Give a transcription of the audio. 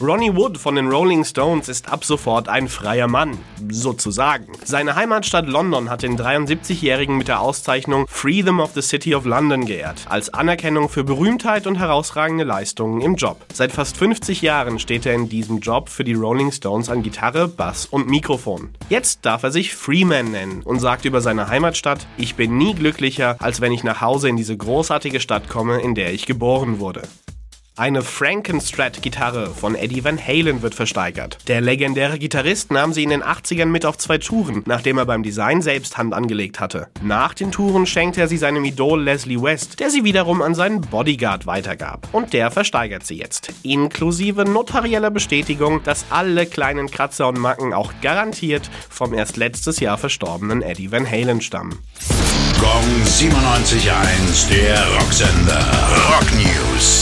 Ronnie Wood von den Rolling Stones ist ab sofort ein freier Mann, sozusagen. Seine Heimatstadt London hat den 73-Jährigen mit der Auszeichnung Freedom of the City of London geehrt, als Anerkennung für Berühmtheit und herausragende Leistungen im Job. Seit fast 50 Jahren steht er in diesem Job für die Rolling Stones an Gitarre, Bass und Mikrofon. Jetzt darf er sich Freeman nennen und sagt über seine Heimatstadt, ich bin nie glücklicher, als wenn ich nach Hause in diese großartige Stadt komme, in der ich geboren wurde. Eine Frankenstrat-Gitarre von Eddie Van Halen wird versteigert. Der legendäre Gitarrist nahm sie in den 80ern mit auf zwei Touren, nachdem er beim Design selbst Hand angelegt hatte. Nach den Touren schenkte er sie seinem Idol Leslie West, der sie wiederum an seinen Bodyguard weitergab. Und der versteigert sie jetzt. Inklusive notarieller Bestätigung, dass alle kleinen Kratzer und Macken auch garantiert vom erst letztes Jahr verstorbenen Eddie Van Halen stammen. Gong 97.1, der Rocksender. Rock News.